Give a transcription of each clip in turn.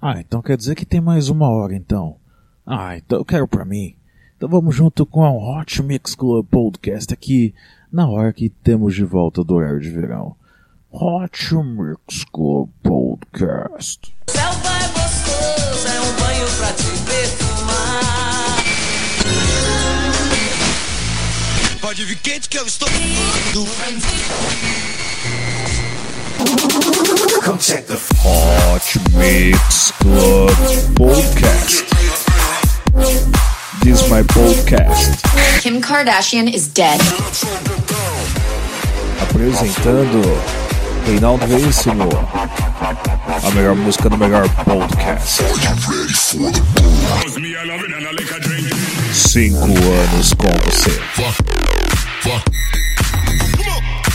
Ah, então quer dizer que tem mais uma hora então. Ah, então eu quero pra mim. Então vamos junto com a Hot Mix Club Podcast aqui, na hora que temos de volta do horário de verão. Hot Mix Club Podcast. Céu vai gostoso, é um banho pra te perfumar. Pode vir quente que eu estou. Come check the Hot Mix Club Podcast. This is my podcast. Kim Kardashian is dead. Apresentando Reinaldo Veríssimo. A melhor música do melhor podcast. Cinco anos com você.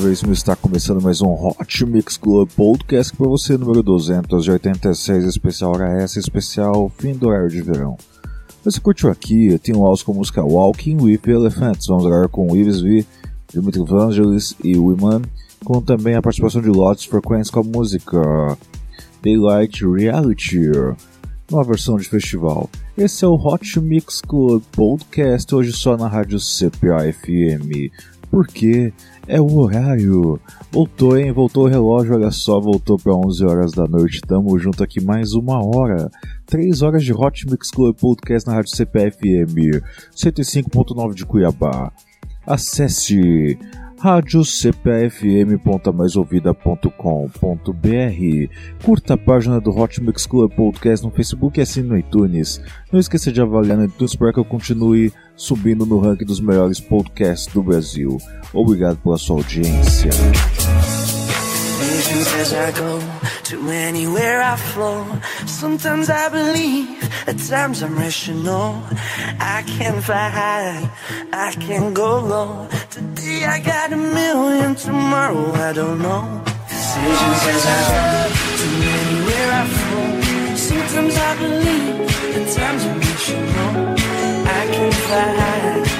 Novíssimo está começando mais um Hot Mix Club Podcast para você, número 286, especial hora essa, especial fim do horário de verão. Você curtiu aqui, tem um áudio com a música Walking with Elephants, vamos agora com Ives V, Dimitri Vangelis e Wiman, com também a participação de Lots Frequency com a música Daylight Reality, numa versão de festival. Esse é o Hot Mix Club Podcast, hoje só na rádio CPA FM. Porque é o horário. Voltou, hein? Voltou o relógio, olha só, voltou para 11 horas da noite. Tamo junto aqui mais uma hora. 3 horas de Hot Mix Club Podcast na rádio CPFM 105.9 de Cuiabá. Acesse radiocpfm.maisouvida.com.br Curta a página do Hot Mix Club Podcast no Facebook e assine no iTunes. Não esqueça de avaliar no iTunes para que eu continue subindo no ranking dos melhores podcasts do Brasil. Obrigado pela sua audiência. as I go to anywhere I flow. Sometimes I believe, at times I'm rational. I can fly high, I can go low. Today I got a million, tomorrow I don't know. Decisions as I go to anywhere I flow. Sometimes I believe, at times I'm rational. inside.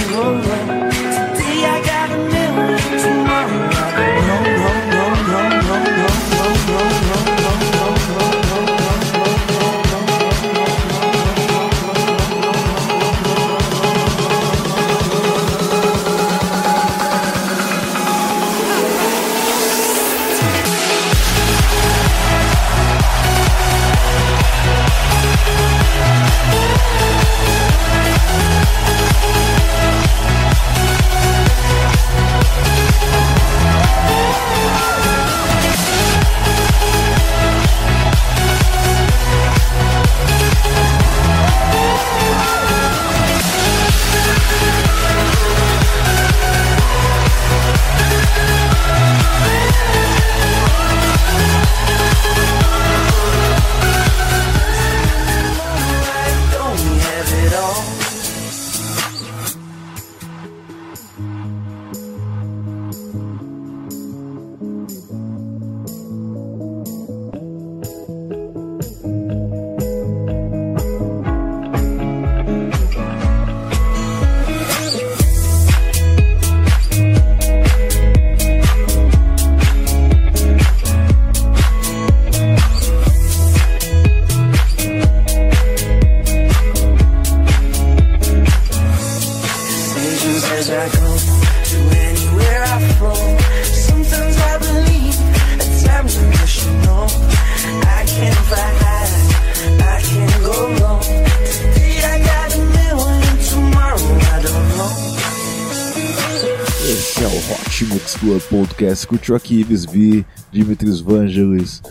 Podcast. Curtiu aqui Ives V, Dimitris Vangelis,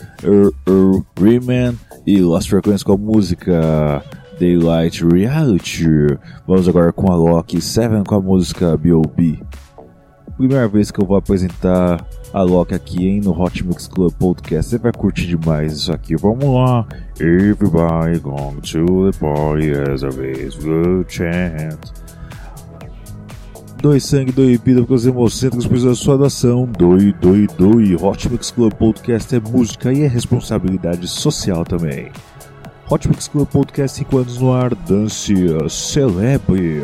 Riemann e Lost Frequency com a música Daylight Reality. Vamos agora com a Loki 7 com a música B.O.B. Primeira vez que eu vou apresentar a Loki aqui hein, no Hot Mix Club Podcast. Você vai curtir demais isso aqui. Vamos lá. Everybody going to the party as a vez good chance. Doe sangue, doe vida porque os hemocêntricos precisam da sua doação. Doe, doe, doe. Hot Mix Club Podcast é música e é responsabilidade social também. Hot Mix Club Podcast 5 anos no ar. Dance, celebre.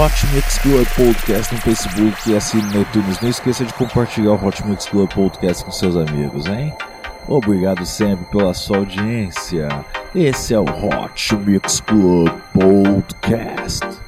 Hot Mix Club Podcast no Facebook e assine no iTunes. Não esqueça de compartilhar o Hot Mix Club Podcast com seus amigos, hein? Obrigado sempre pela sua audiência. Esse é o Hot Mix Club Podcast.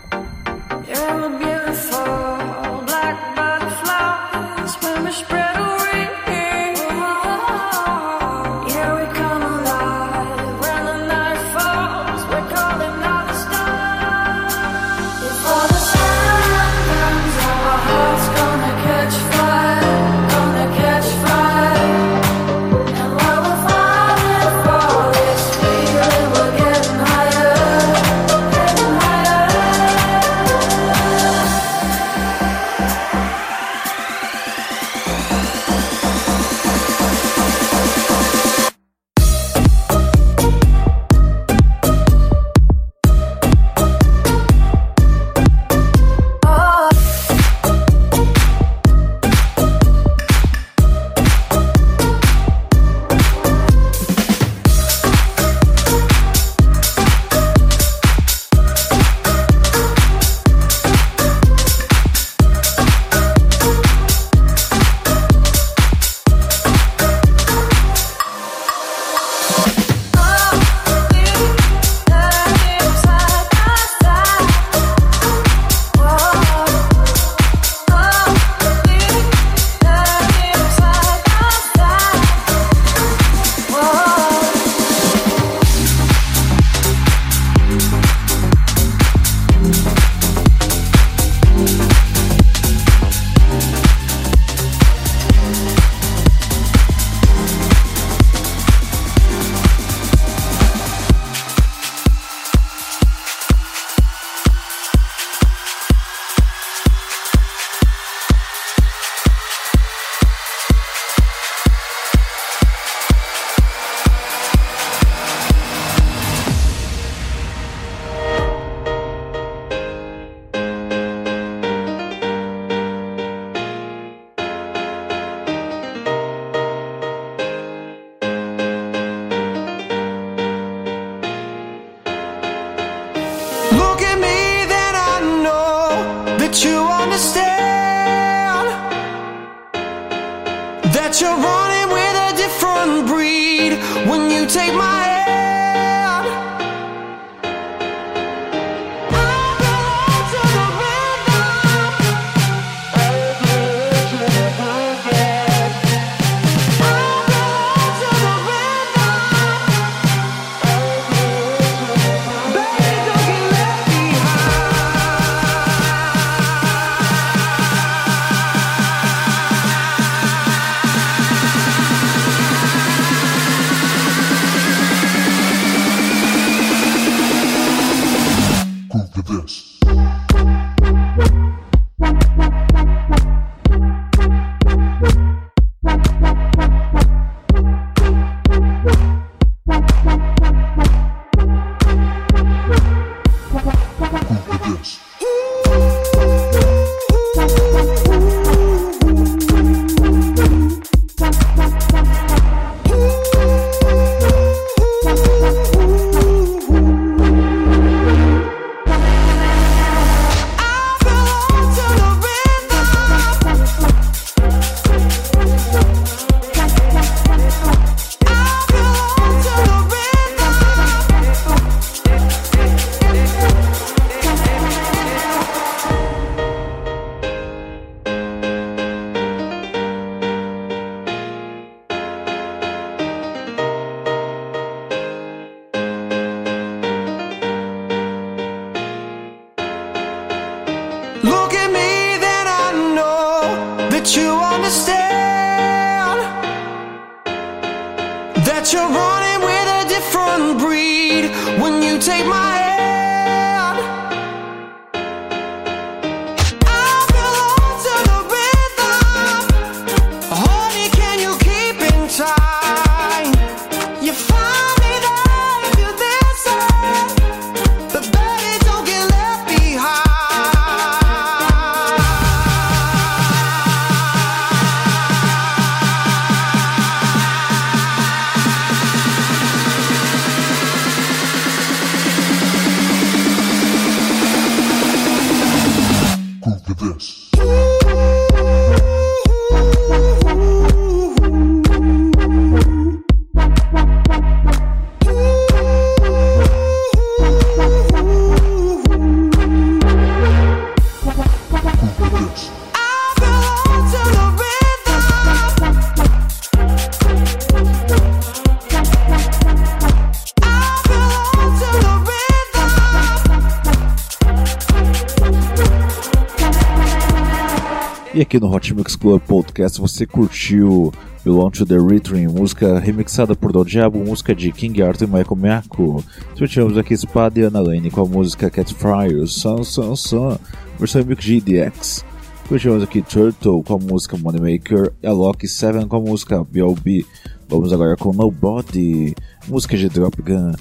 Aqui no Hot Mix Club Podcast você curtiu Belong to the Rhythm, música remixada por Diabo, música de King Arthur e Michael Miyako. Tivemos aqui Espada e Ana Lane com a música Cat Fryer, Sun Sun Sun, versão Milk GDX. Tivemos aqui Turtle com a música Moneymaker e a Loki 7 com a música B.O.B. Vamos agora com Nobody, música de Drop Gun.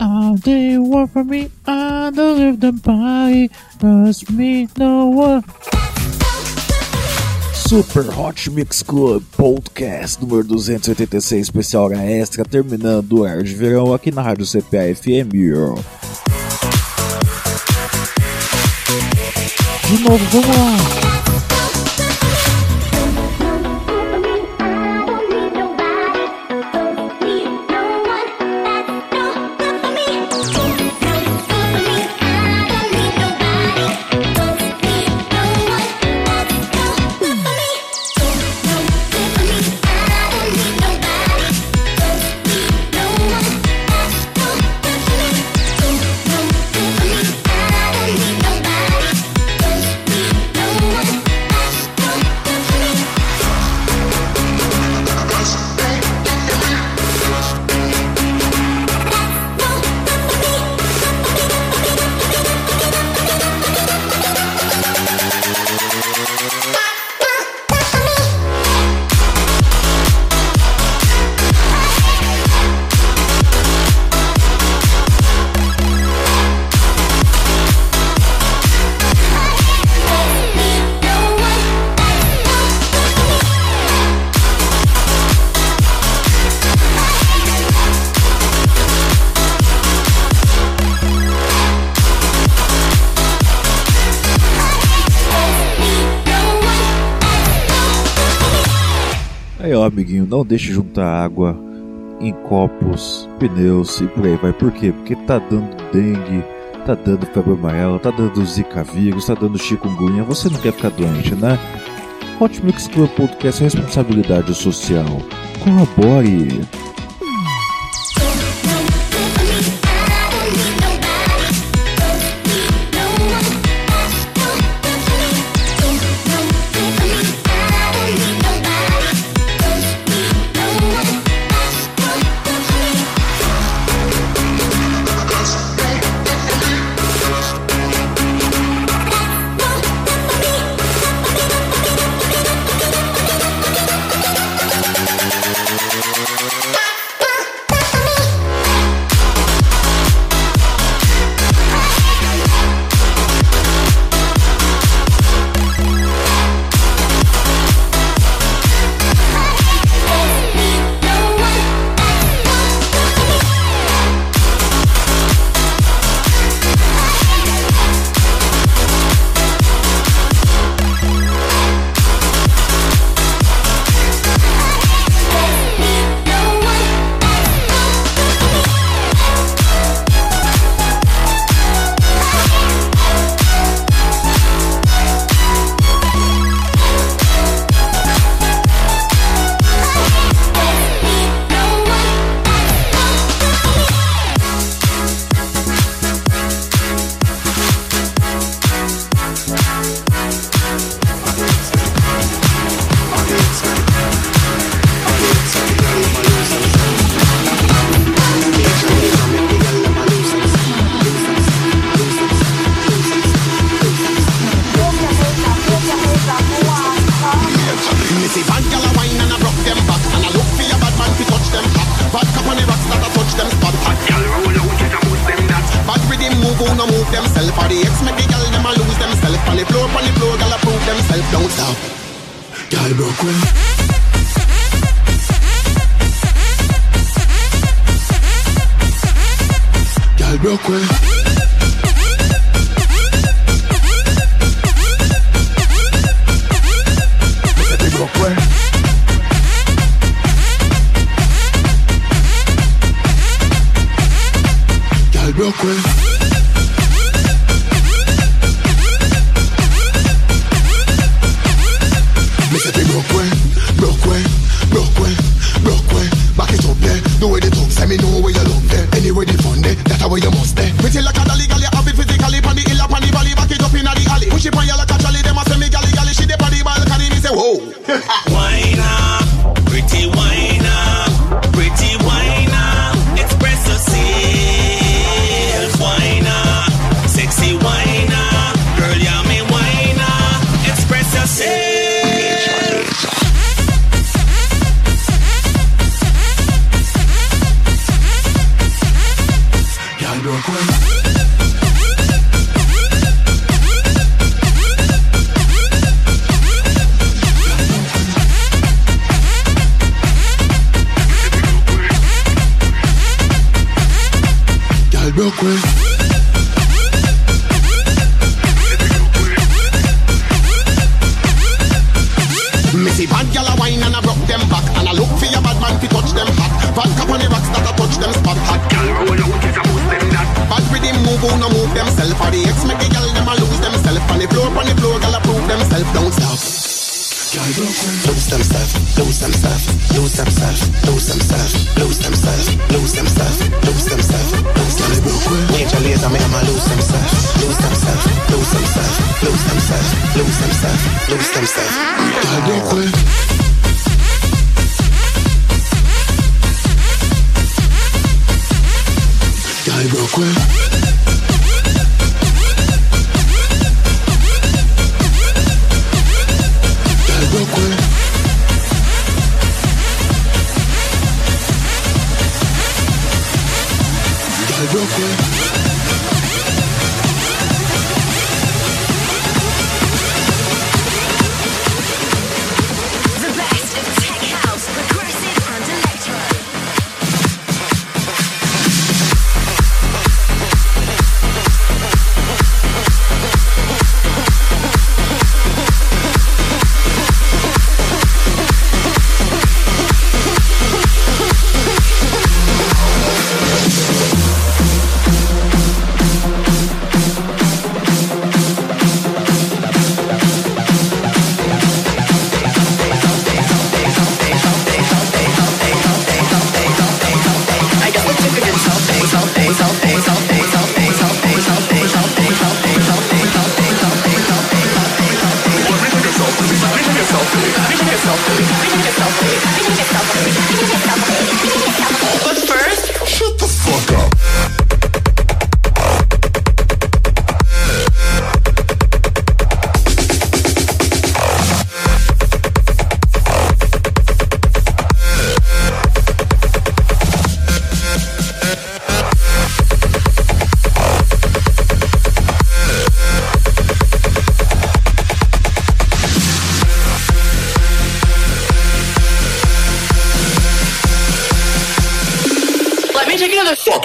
All they want from me, I don't live the body, does me no one. Super Hot Mix Club Podcast número 286, especial hora extra, terminando o ar de verão aqui na Rádio CPA FM. De novo, vamos lá! Não deixe juntar água em copos, pneus e por aí vai. Por quê? Porque tá dando dengue, tá dando febre amarela, tá dando zika vírus, tá dando chikungunya. Você não quer ficar doente, né? Hot Mix Club Podcast é responsabilidade social. Colabore! Cause I make them lose themselves, lose stuff? lose themselves, lose themselves, lose stuff? lose some stuff? don't quit.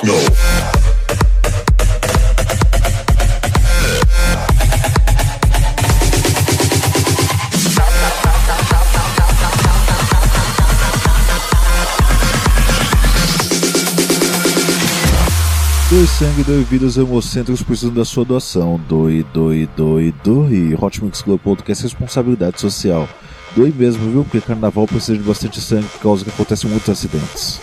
Doe sangue, doe vidas hemocêntricos precisam da sua doação. Doe, doe, doe, doe. Hotmix Club é responsabilidade social. Doe mesmo, viu? Porque carnaval precisa de bastante sangue por causa que acontecem muitos acidentes.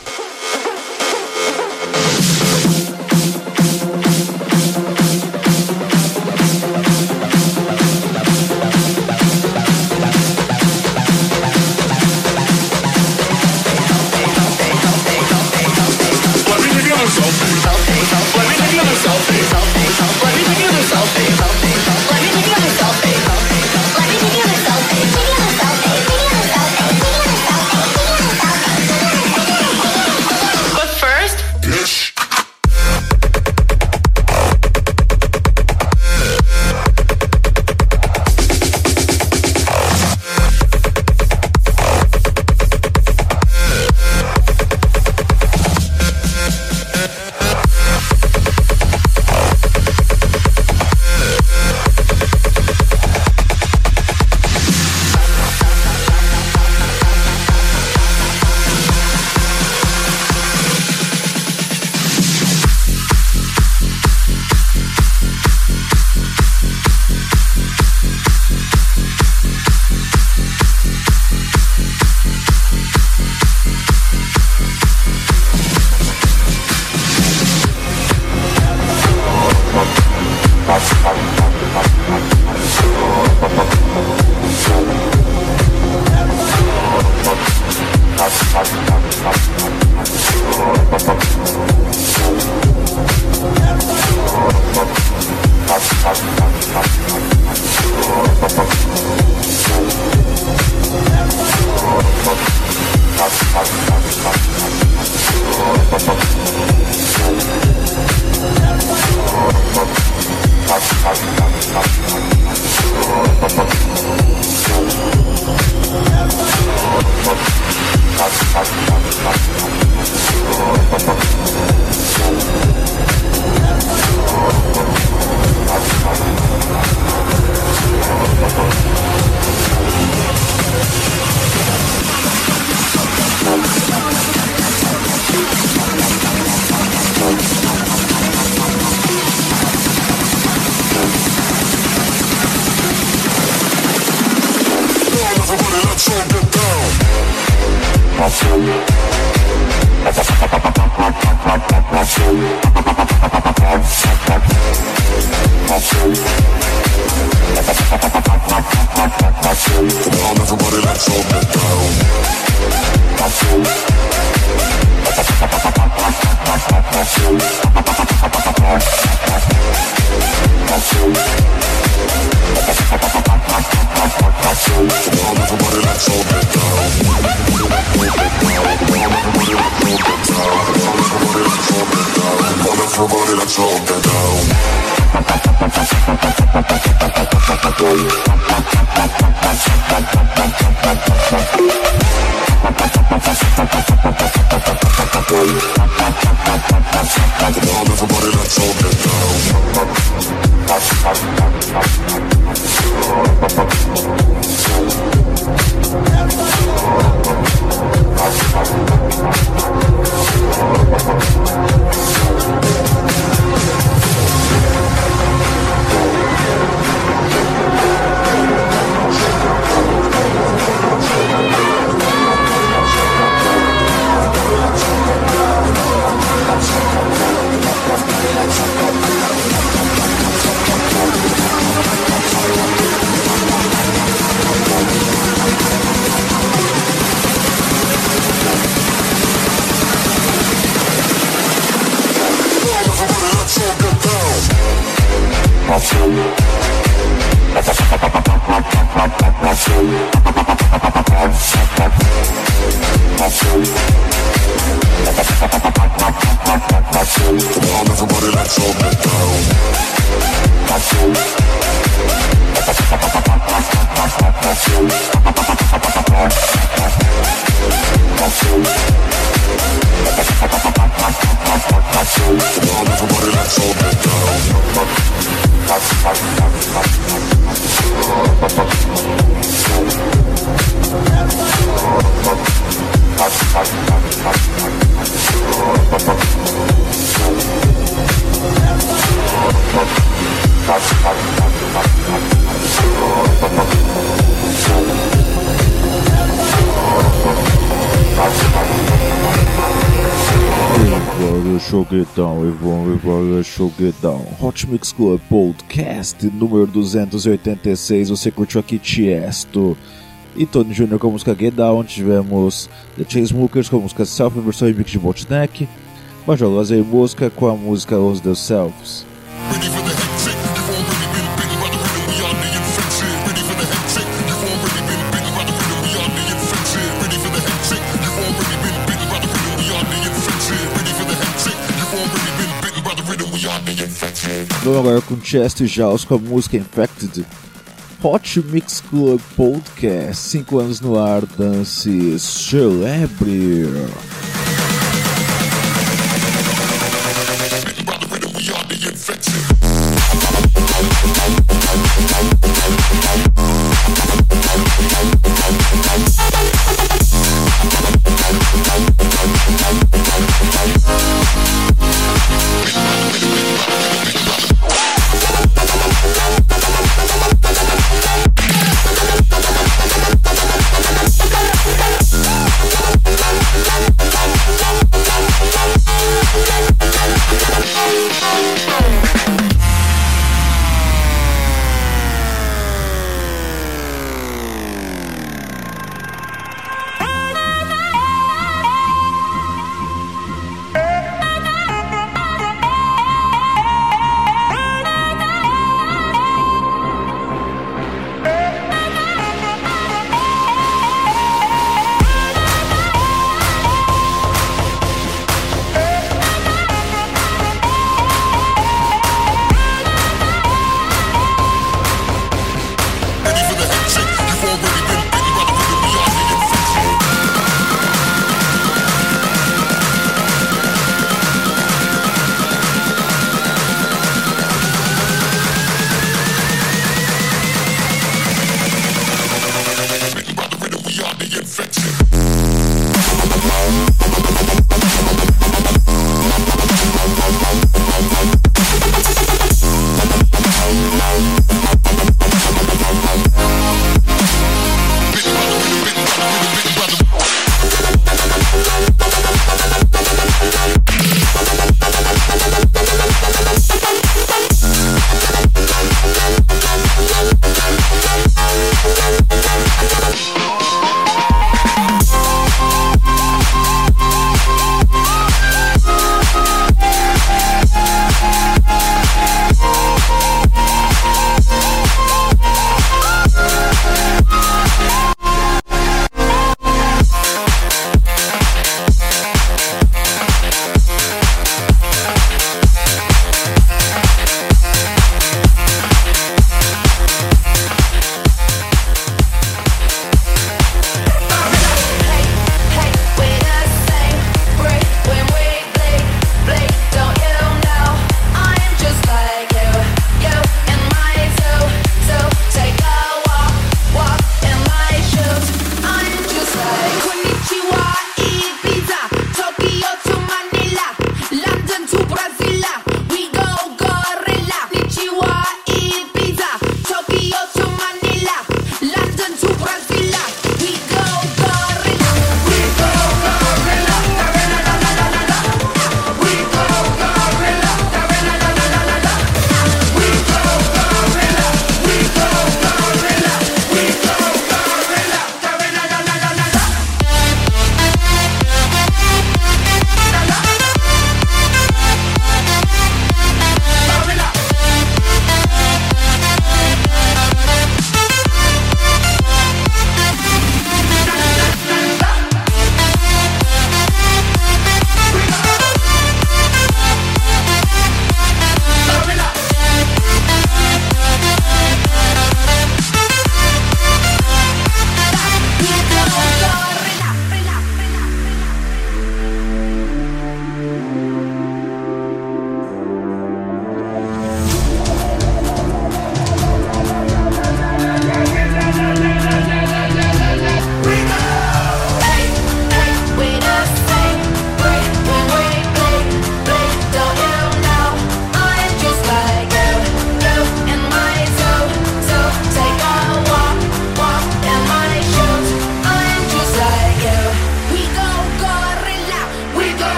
Come on, everybody, let's all get down. E vamos para Shoguetão. Hot Mix Club Podcast número 286. Você curtiu aqui Tiesto e Tony Jr. com a música Get Down. Tivemos The Chainsmokers com a música Self, versão remix de Botneck. Bajolas e música com a música Os Themselves. Vamos agora com Chester Jaws com a música Infected. Hot Mix Club Podcast, 5 anos no ar, dance celebre.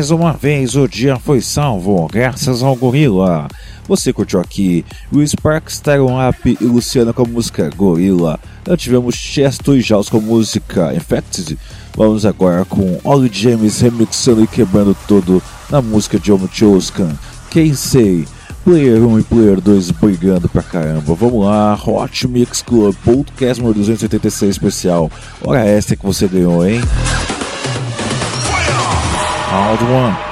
Mais uma vez o dia foi salvo, graças ao Gorila. Você curtiu aqui o Sparks, Tyron Up e Luciano com a música Gorila. Nós tivemos Chesto e Jaws com a música Infected. Vamos agora com Ollie James remixando e quebrando tudo na música de Homo Choskan. Quem sei? Player 1 e Player 2 brigando pra caramba. Vamos lá, Hot Mix Club Podcast número 286 especial. Hora essa que você ganhou, hein? Called one.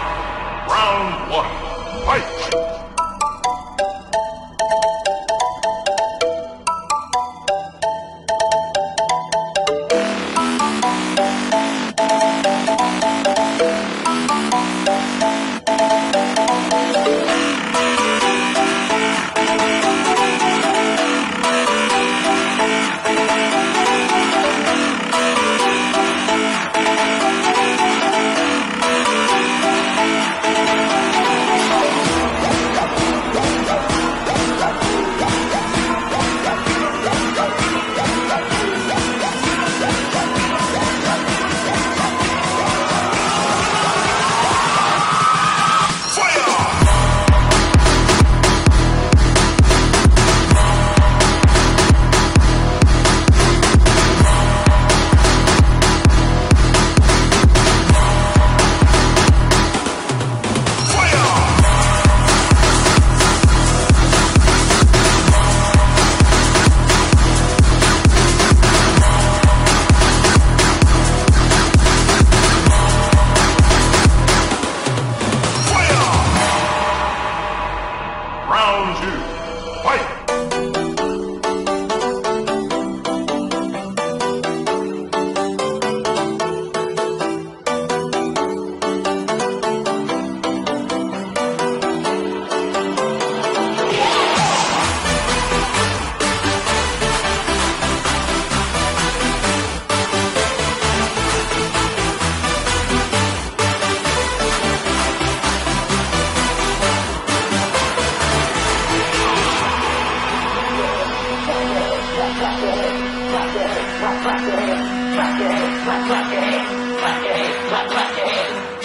Clap, clap your hands, clap, clap your hands, clap, clap your hands,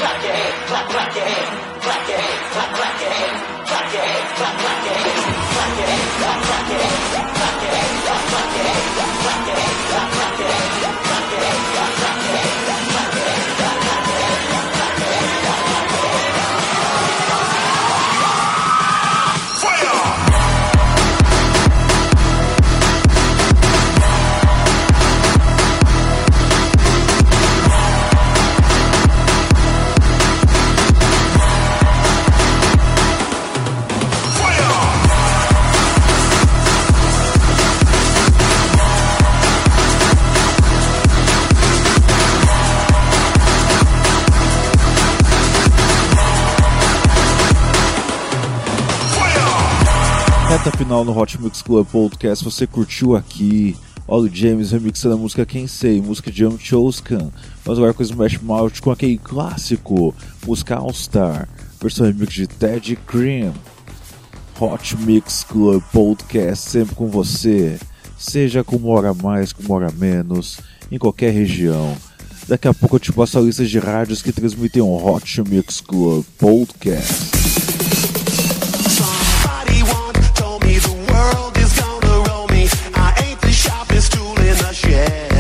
clap, clap your hands, clap, clap your hands. Reta final no Hot Mix Club Podcast, você curtiu aqui Ollie James remixando a música Quem Sei, música de Young Choskan. Vamos agora com Smash Mouth com aquele clássico, música All Star, versão remix de Ted Cream. Hot Mix Club Podcast sempre com você, seja com uma hora mais, com uma hora menos, em qualquer região. Daqui a pouco eu te passo a lista de rádios que transmitem o Hot Mix Club Podcast. In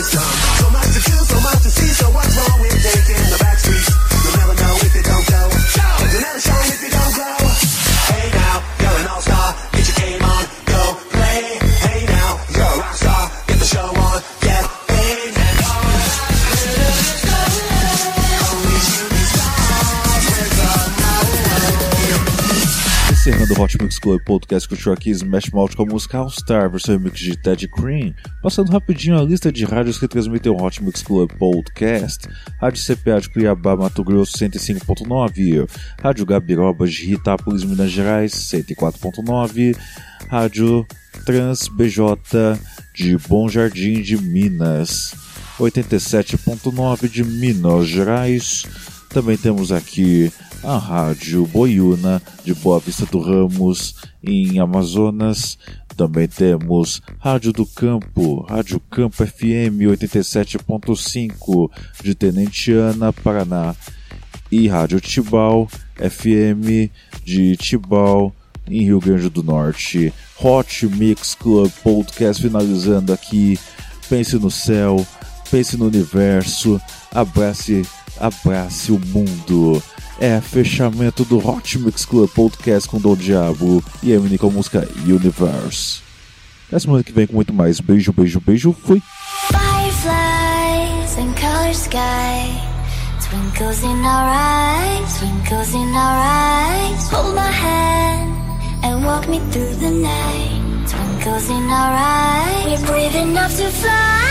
but Club Podcast, curtiu aqui Smash Mouth com a música All Star, versão remix de Ted Cream. Passando rapidinho a lista de rádios que transmitem o Hot Mix Club Podcast. Rádio CPA de Cuiabá, Mato Grosso, 105.9. Rádio Gabirobas de Itápolis, Minas Gerais, 104.9. Rádio Trans BJ de Bom Jardim de Minas, 87.9 de Minas Gerais. Também temos aqui a Rádio Boiuna de Boa Vista do Ramos, em Amazonas. Também temos Rádio do Campo, Rádio Campo FM 87.5 de Tenentiana, Paraná. E Rádio Tibau FM de Tibau, em Rio Grande do Norte. Hot Mix Club Podcast finalizando aqui. Pense no céu, pense no universo, abrace, abrace o mundo. É fechamento do Hot Mix Club Podcast com Dom Diabo e Emily com a música Universe. Até semana que vem com muito mais. Beijo, beijo, beijo. Fui! Fireflies and color sky. Twinkles in our eyes, twinkles in our eyes. Hold my hand and walk me through the night. Twinkles in our eyes. We're brave enough to fly.